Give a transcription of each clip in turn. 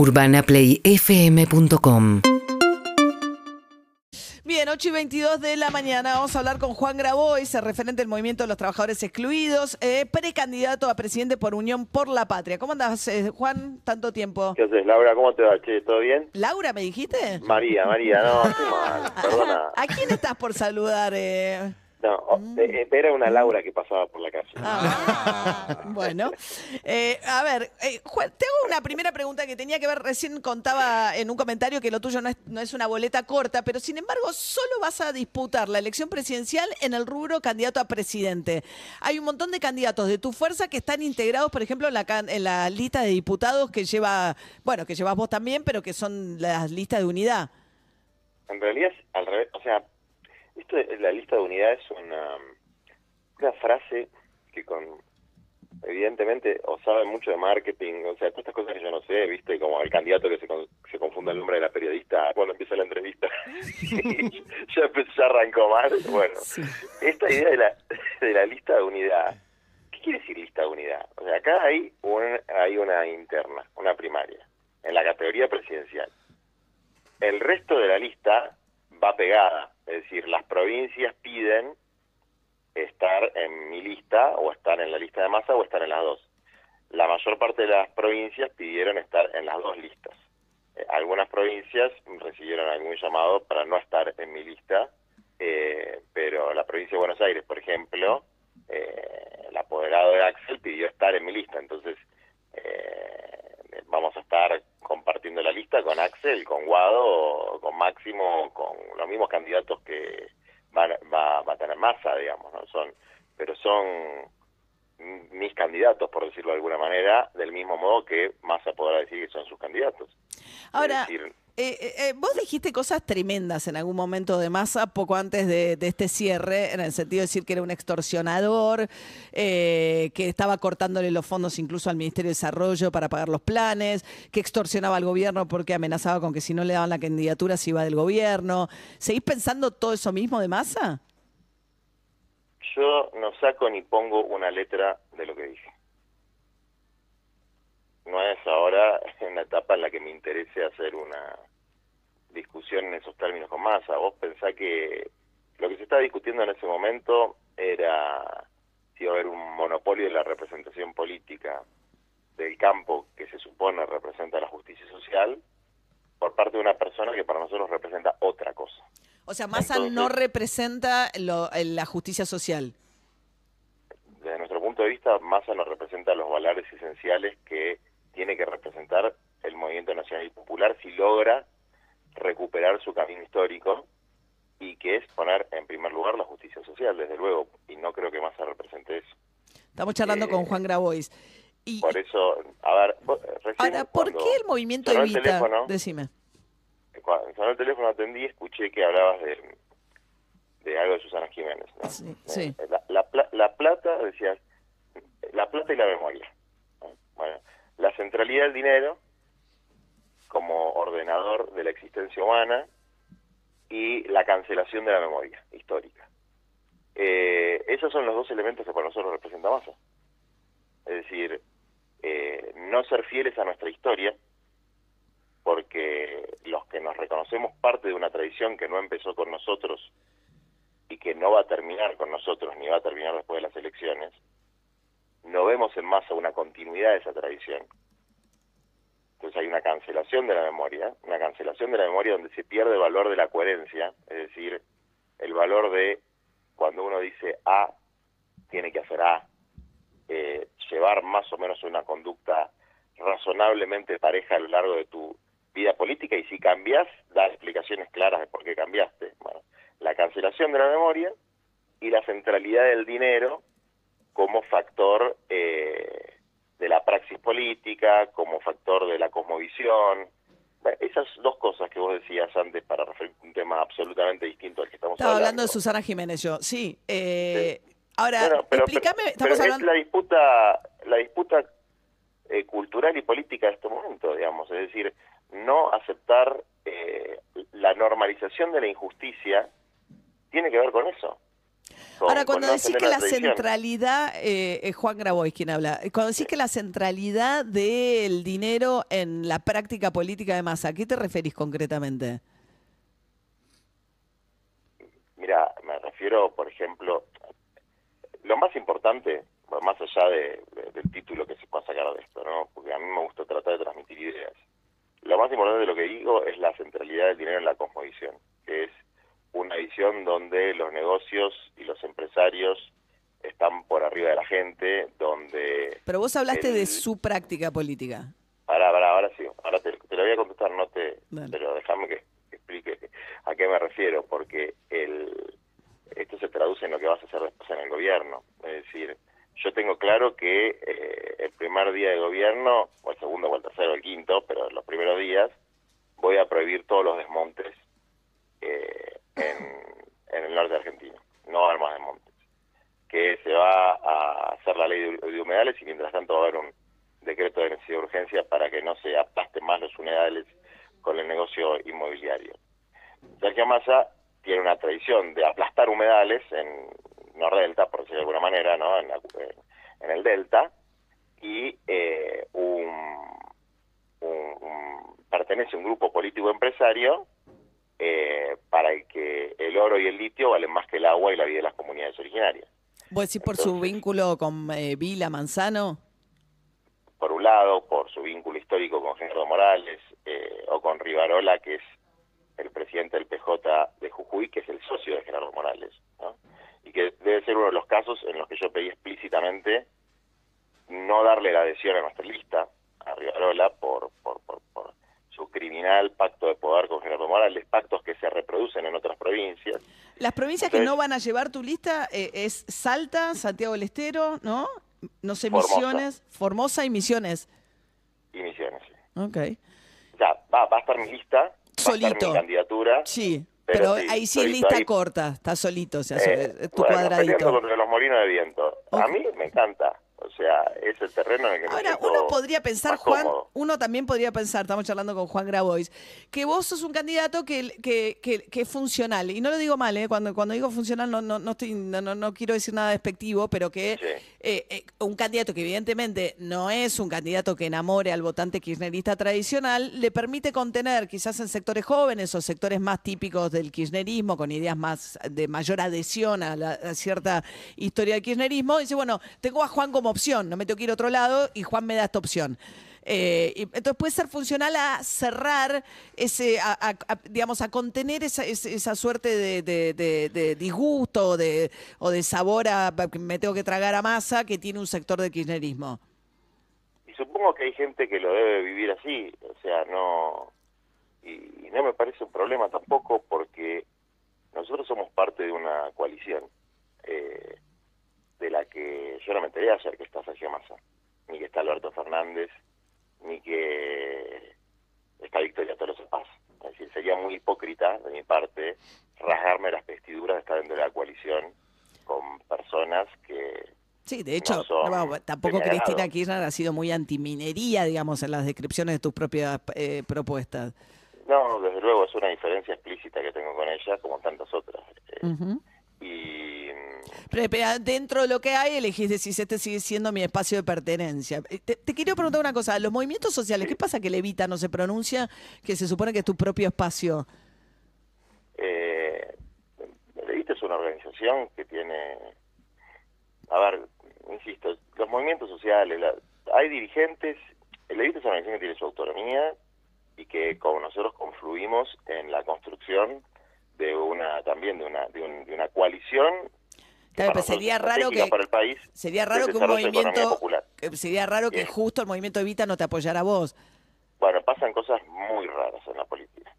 UrbanaPlayFM.com Bien, 8 y 22 de la mañana vamos a hablar con Juan Grabois, referente del Movimiento de los Trabajadores Excluidos, eh, precandidato a presidente por Unión por la Patria. ¿Cómo andás, eh, Juan? Tanto tiempo. ¿Qué haces, Laura? ¿Cómo te va? Che, ¿Todo bien? ¿Laura me dijiste? María, María, no, estoy mal, perdona. ¿A quién estás por saludar? eh? No, o- eh, eh, era una Laura que pasaba por la calle. Ah, bueno, Eh, a ver, eh, Juan, te hago una primera pregunta que tenía que ver, recién contaba en un comentario que lo tuyo no es, no es una boleta corta, pero sin embargo solo vas a disputar la elección presidencial en el rubro candidato a presidente. Hay un montón de candidatos de tu fuerza que están integrados, por ejemplo, en la, en la lista de diputados que lleva, bueno, que llevas vos también, pero que son las listas de unidad. En realidad es al revés, o sea, esto la lista de unidad es una, una frase que con evidentemente o sabe mucho de marketing, o sea, todas estas cosas que yo no sé, viste, como el candidato que se, con- se confunde el nombre de la periodista cuando empieza la entrevista, ya, ya arrancó mal, bueno, esta idea de la, de la lista de unidad, ¿qué quiere decir lista de unidad? O sea, acá hay, un, hay una interna, una primaria, en la categoría presidencial. El resto de la lista va pegada, es decir, las provincias piden estar en mi lista o estar en la lista de masa o estar en las dos. La mayor parte de las provincias pidieron estar en las dos listas. Eh, algunas provincias recibieron algún llamado para no estar en mi lista, eh, pero la provincia de Buenos Aires, por ejemplo, eh, el apoderado de Axel pidió estar en mi lista, entonces eh, vamos a estar compartiendo la lista con Axel, con Guado, con Máximo, con los mismos candidatos que van, va, va a tener masa, digamos, ¿no? Son, pero son mis candidatos, por decirlo de alguna manera, del mismo modo que Massa podrá decir que son sus candidatos. Ahora, Es decir, eh, eh, eh, vos dijiste cosas tremendas en algún momento de masa, poco antes de, este cierre, en el sentido de decir que era un extorsionador, que estaba cortándole los fondos incluso al Ministerio de Desarrollo para pagar los planes, que extorsionaba al gobierno porque amenazaba con que si no le daban la candidatura se iba del gobierno. ¿Seguís pensando todo eso mismo de masa? yo no saco ni pongo una letra de lo que dije. No es ahora en la etapa en la que me interese hacer una discusión en esos términos con masa. Vos pensás que lo que se estaba discutiendo en ese momento era si iba a haber un monopolio de la representación política del campo que se supone representa la justicia social por parte de una persona que para nosotros representa otra cosa. O sea, masa Entonces- no representa lo- la justicia social. desde nuestro punto de vista, Massa nos representa los valores esenciales que tiene que representar el movimiento nacional y popular si logra recuperar su camino histórico y que es poner en primer lugar la justicia social, desde luego, y no creo que Massa represente eso. Estamos charlando Eh, con Juan Grabois. Y, Por eso, a ver, vos, eh, ahora, ¿por qué el movimiento sonó el evita? teléfono, Decime. cuando sonó el teléfono atendí, escuché que hablabas de, de algo de Susana Jiménez. ¿no? Sí, sí. Eh, La, la la plata, decías, la plata y la memoria. ¿no? Bueno, la centralidad del dinero como ordenador de la existencia humana y la cancelación de la memoria histórica. Eh, esos son los dos elementos que para nosotros representa Massa. Es decir, eh, no ser fieles a nuestra historia, porque los que nos reconocemos parte de una tradición que no empezó con nosotros y que no va a terminar con nosotros ni va a terminar después de las elecciones, no vemos en masa una continuidad de esa tradición. Entonces hay una cancelación de la memoria, una cancelación de la memoria donde se pierde el valor de la coherencia, es decir, el valor de cuando uno dice A, tiene que hacer A, eh, llevar más o menos una conducta razonablemente pareja a lo largo de tu vida política y si cambias, dar explicaciones claras de por qué cambiaste. Bueno, la cancelación de la memoria y la centralidad del dinero como factor eh, de la praxis política, como factor de la cosmovisión. Bueno, esas dos cosas que vos decías antes para referir a un tema absolutamente distinto al que estamos Estaba hablando. hablando de Susana Jiménez yo. Sí. eh, Ahora, Bueno, pero, explícame, pero- estamos pero hablando... es la disputa, la disputa eh, cultural y política de este momento, digamos, es decir, no aceptar eh, la normalización de la injusticia tiene que ver con eso. Ahora, cuando decís que la, centralidad, eh, es Juan Grabois quien habla, cuando decís que la centralidad del dinero en la práctica política de masa, ¿a qué te referís concretamente? Mira, me refiero, por ejemplo, lo más importante, más allá del título que se pueda sacar de esto, ¿no? Porque a mí me gusta tratar de transmitir ideas. Lo más importante de lo que digo es la centralidad del dinero en la cosmovisión, que es una visión donde los negocios y los empresarios están por arriba de la gente, donde... Pero vos hablaste de su práctica política. Ahora, ahora, ahora sí, ahora te, lo voy a contestar, no te... Pero déjame que, explique a qué me refiero, porque el, esto se traduce en lo que vas a hacer después en el gobierno. Es decir, yo tengo claro que eh, el primer día de gobierno, o el segundo, o el tercero, o el quinto, pero los primeros días, voy a prohibir todos los desmontes eh, en, el norte argentino, no armas de montes, que se va a hacer la ley de, humedales y mientras tanto va a haber un decreto de necesidad de urgencia para que no se aplasten más los humedales con el negocio inmobiliario. Sergio Massa tiene una tradición de aplastar humedales en Nordelta, por decirlo de alguna manera, ¿no? en, el Delta, y eh, pertenece a un grupo político empresario eh, para que el oro y el litio valen más que el agua y la vida de las comunidades originarias. ¿Vos decís por su vínculo con eh, Vila Manzano? Por un lado, por su vínculo histórico con Gerardo Morales eh, o con Rivarola, que es el presidente del PJ de Jujuy, que es el socio de Gerardo Morales. Y que debe ser uno de los casos en los que yo pedí explícitamente no darle la adhesión a nuestra lista a Rivarola por, por, por, por criminal pacto de poder con Gerardo Morales, pactos que se reproducen en otras provincias. Las provincias que no van a llevar tu lista eh, es Salta, Santiago del Estero, ¿no? No sé, Misiones, Formosa y Misiones. Y Misiones, sí. Ok. Ya, va, va a estar mi lista, solito. mi candidatura. Sí, pero, ahí sí es lista corta, está solito, o sea, eh, tu bueno, cuadradito. contra los molinos de viento. A mí me encanta. Sea, es el terreno en el que Ahora, uno podría pensar, Juan, uno también podría pensar, estamos charlando con Juan Grabois, que vos sos un candidato que, que, que, es funcional. Y no lo digo mal, ¿eh? cuando, cuando digo funcional no, no, no, estoy, no, no, quiero decir nada despectivo, pero que eh, eh, un candidato que evidentemente no es un candidato que enamore al votante kirchnerista tradicional, le permite contener quizás en sectores jóvenes o sectores más típicos del kirchnerismo, con ideas más de mayor adhesión a, la, a cierta historia del kirchnerismo. Dice, bueno, tengo a Juan como opción, no me tengo que ir a otro lado y Juan me da esta opción. Eh, entonces puede ser funcional a cerrar ese, digamos, a contener esa, esa suerte de, disgusto o de, o de sabor a me tengo que tragar a masa que tiene un sector de kirchnerismo. Y supongo que hay gente que lo debe vivir así, o sea, no, y no me parece un problema tampoco porque nosotros somos parte de una coalición. Eh, de la que yo no me enteré ayer que está Sergio Massa, ni que está Alberto Fernández, ni que está Victoria Tolosa Paz. Es decir, sería muy hipócrita de mi parte rasgarme las vestiduras de estar dentro de la coalición con personas que Sí, de hecho, tampoco Cristina Kirchner ha sido muy antiminería, digamos, en las descripciones de tus propias eh, propuestas. No, desde luego, es una diferencia explícita que tengo con ella, como tantas otras. Eh, y dentro de lo que hay, elegís decir, este sigue siendo mi espacio de pertenencia. Eh, te, te quiero preguntar una cosa, los movimientos sociales, ¿qué pasa que Levita no se pronuncia, que se supone que es tu propio espacio? Eh, Levita es una organización que tiene, a ver, insisto, los movimientos sociales, hay dirigentes, Levita es una organización que tiene su autonomía y que como nosotros confluimos en la construcción de una también de una de una coalición sería raro que sería raro que un movimiento sería raro que justo el movimiento Evita no te apoyara a vos. Bueno, pasan cosas muy raras en la política.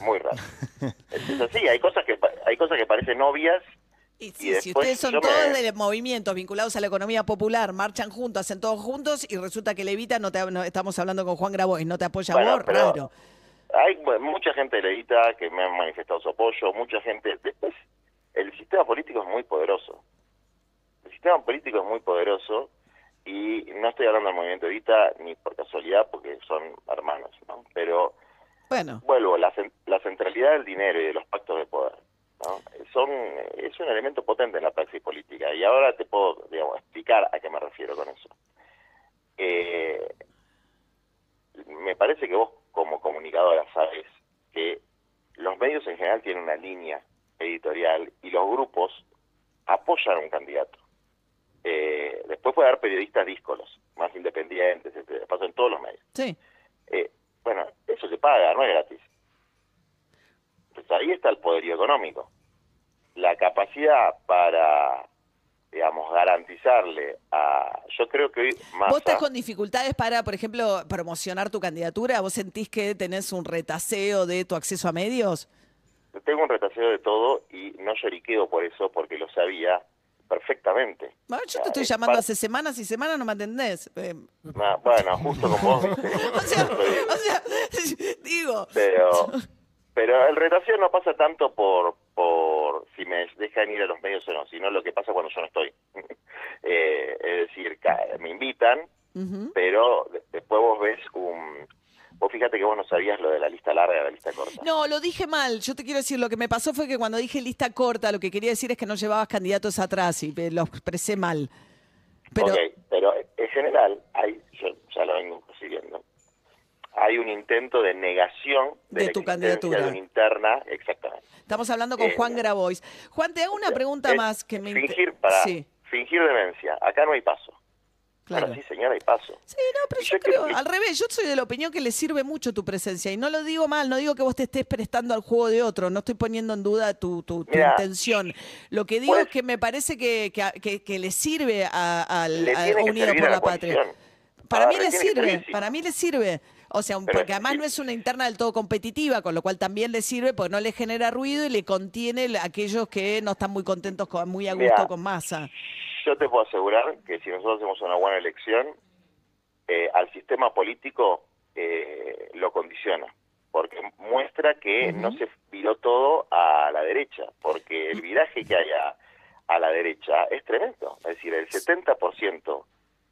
Muy raras. es así, hay cosas que hay cosas que parecen obvias y, si ustedes son todos de movimientos vinculados a la economía popular, marchan juntos, hacen todos juntos y resulta que Levita no te estamos hablando con Juan Grabois, no te apoya a vos, raro. Hay mucha gente de Levita que me ha manifestado su apoyo, mucha gente después el sistema político es muy poderoso. El sistema político es muy poderoso y no estoy hablando del movimiento Evita ni por casualidad porque son hermanos, ¿no? Pero bueno. vuelvo, la, la centralidad del dinero y de los pactos de poder ¿no? Son, es un elemento potente en la praxis política y ahora te puedo digamos, explicar a qué me refiero con eso. Eh, me parece que vos como comunicadora sabes que los medios en general tienen una línea editorial y los grupos apoyan a un candidato. Eh, después puede haber periodistas díscolos, más independientes, etc. Pasa en todos los medios. Sí. Eh, bueno, eso se paga, no es gratis. Pues ahí está el poderío económico. La capacidad para, digamos, garantizarle a... Yo creo que hoy más... ¿Vos estás con dificultades para, por ejemplo, promocionar tu candidatura? ¿Vos sentís que tenés un retaseo de tu acceso a medios? Tengo un retaseo de todo y no lloriqueo por eso, porque lo sabía perfectamente. Bueno, yo te estoy es llamando hace semanas y semanas, no me entendés. Eh, Ah, Bueno, justo con vos, o, sea, Estoy- o sea, digo, pero pero el retaseo no pasa tanto por por si me dejan ir a los medios o no, sino lo que pasa cuando yo no estoy. Eh, es decir, me invitan, pero de- después vos ves un... Vos fíjate que vos no sabías lo de la lista larga y la lista corta. No, lo dije mal. Yo te quiero decir, lo que me pasó fue que cuando dije lista corta, lo que quería decir es que no llevabas candidatos atrás y eh, lo expresé mal. Pero, Ok, pero en general, hay, yo ya lo vengo persiguiendo, hay un intento de negación de, De la tu candidatura. de una interna, exactamente. Estamos hablando con Eh, Juan Grabois. Juan, te hago una pregunta más que me fingir para Sí, fingir demencia. Acá no hay paso. Claro. Sí, señora, hay paso. Sí, no, pero Y yo yo creo, al revés, yo soy de la opinión que le sirve mucho tu presencia y no lo digo mal, no digo que vos te estés prestando al juego de otro, no estoy poniendo en duda tu, tu- tu intención. Lo que digo pues- es que me parece que, que, que- le sirve a, al Le a Unidos servir por la, la Patria. Para A mí le le sirve, para mí le sirve. O sea, un- porque además no es una interna del todo competitiva, con lo cual también le sirve porque no le genera ruido y le contiene a aquellos que no están muy contentos, con, muy a gusto con masa. Yo te puedo asegurar que si nosotros hacemos una buena elección, eh, al sistema político eh, lo condiciona, porque muestra que no se viró todo a la derecha, porque el viraje que hay a, a la derecha es tremendo. Es decir, el 70%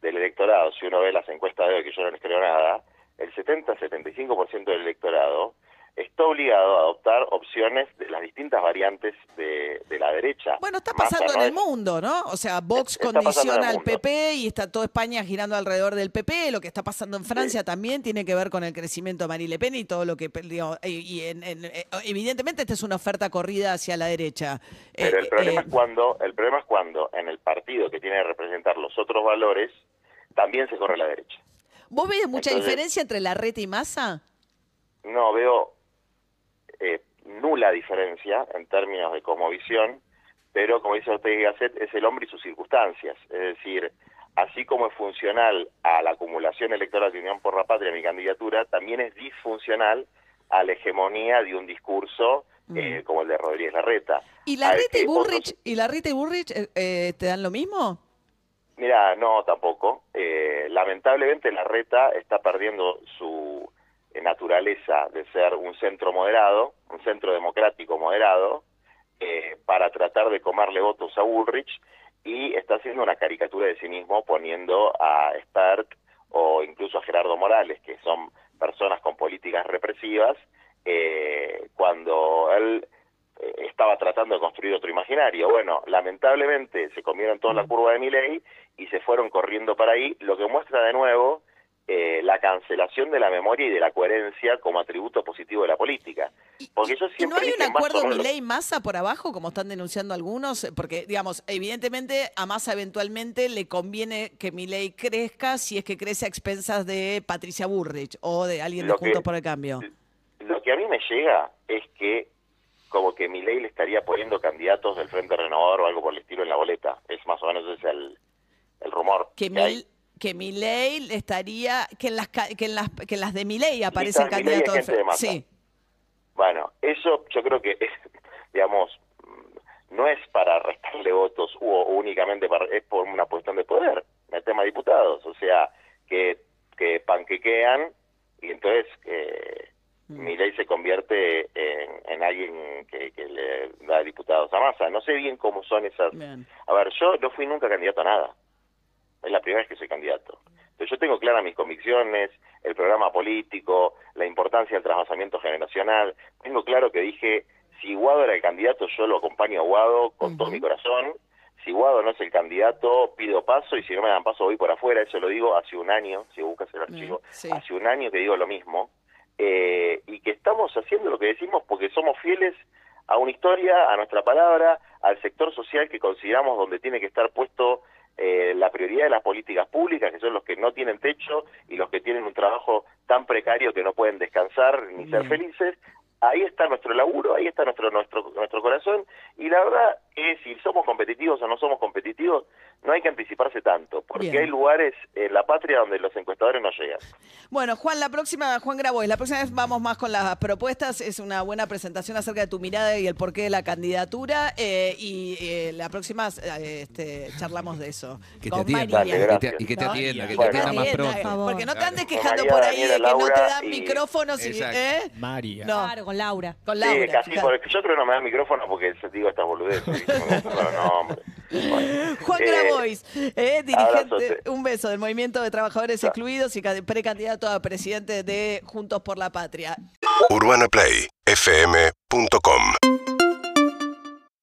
del electorado, si uno ve las encuestas de hoy, que yo no les creo nada, el 70-75% del electorado está obligado a adoptar opciones de las distintas variantes de, de la derecha. Bueno, está pasando en el mundo, ¿no? O sea, Vox Está condiciona al. PP y está toda España girando alrededor del PP. Lo que está pasando en Francia también tiene que ver con el crecimiento de Marine Le Pen y todo lo que... digo, y y en- en- eh, evidentemente esta es una oferta corrida hacia la derecha. Pero Eh, el problema eh, es cuando, el problema es cuando en el partido que tiene que representar los otros valores también se corre a la derecha. ¿Vos ves mucha entonces- diferencia entre la reta y masa? No veo eh, nula diferencia en términos de cosmovisión, pero como dice Ortega y Gasset, es el hombre y sus circunstancias. Es decir, así como es funcional a la acumulación electoral de Unión por la Patria, mi candidatura, también es disfuncional a la hegemonía de un discurso eh, como el de Rodríguez Larreta. ¿Y la al reta y otros- y la reta y Bullrich eh, eh, te dan lo mismo? Mira, no, tampoco. Eh, lamentablemente la reta está perdiendo su naturaleza de ser un centro moderado, un centro democrático moderado, eh, para tratar de comerle votos a Bullrich y está haciendo una caricatura de sí mismo poniendo a Spert o incluso a Gerardo Morales, que son personas con políticas represivas, eh, cuando él eh, estaba tratando de construir otro imaginario. Bueno, lamentablemente se comieron toda la curva de Milei y se fueron corriendo para ahí, lo que muestra de nuevo eh, la cancelación de la memoria y de la coherencia como atributo positivo de la política. Porque yo ¿Y no siempre hay un acuerdo menos- Milei-Massa por abajo, como están denunciando algunos? Porque, digamos, evidentemente a Massa eventualmente le conviene que Milei crezca si es que crece a expensas de Patricia Burrich o de alguien de Juntos por el Cambio. Lo que a mí me llega es que como que Milei le estaría poniendo candidatos del Frente Renovador o algo por el estilo en la boleta. Es más o menos ese el, el rumor. Que, que hay. Que Milei le estaría... Que en las, que en las, que en las de Milei aparecen Listas Milei y candidatos... gente de sí. Bueno, eso yo creo que es, digamos, mm, no es para restarle votos o únicamente para, es por una cuestión de poder, el tema de diputados, o sea, que, que panquequean y entonces eh, Mm. Milei se convierte en, en alguien que, que le da diputados a masa. No sé bien cómo son esas... Bien. A ver, yo no fui nunca candidato a nada. Es la primera vez que soy candidato. Entonces yo tengo claras mis convicciones, el programa político, la importancia del trasvasamiento generacional. Tengo claro que dije, Si Guado era el candidato, yo lo acompaño a Guado con todo mi corazón. Si Guado no es el candidato, pido paso y si no me dan paso voy por afuera. Eso lo digo hace un año, si buscas el archivo, sí. hace un año que digo lo mismo. Eh, y que estamos haciendo lo que decimos porque somos fieles a una historia, a nuestra palabra, al sector social que consideramos donde tiene que estar puesto eh, la prioridad de las políticas públicas, que son los que no tienen techo y los que tienen un trabajo tan precario que no pueden descansar ni ser felices. Ahí está nuestro laburo, ahí está nuestro nuestro nuestro corazón y la verdad es si somos competitivos o no somos competitivos, no hay que anticiparse tanto, porque Bien. hay lugares en la patria donde los encuestadores no llegan. Bueno, Juan, la próxima, Juan Grabois, la próxima vez vamos más con las propuestas. Es una buena presentación acerca de tu mirada y el porqué de la candidatura. eh, y eh, la próxima eh, este, charlamos de eso. Que te con atienda. María. Dale, Y te- y que te ¿no? atienda, que te Bueno. atienda más Atienda, pronto. Porque no te andes quejando María, por ahí de que no te dan y- micrófonos. Y. ¿eh? María. No, Claro, con Laura. con Sí, Laura. casi claro. porque yo creo que no me dan micrófono porque digo estas boludeces. Juan eh, Grabois, eh, dirigente, un beso del Movimiento de Trabajadores. Excluidos y ca- precandidato a presidente de Juntos por la Patria. UrbanaPlayFM.com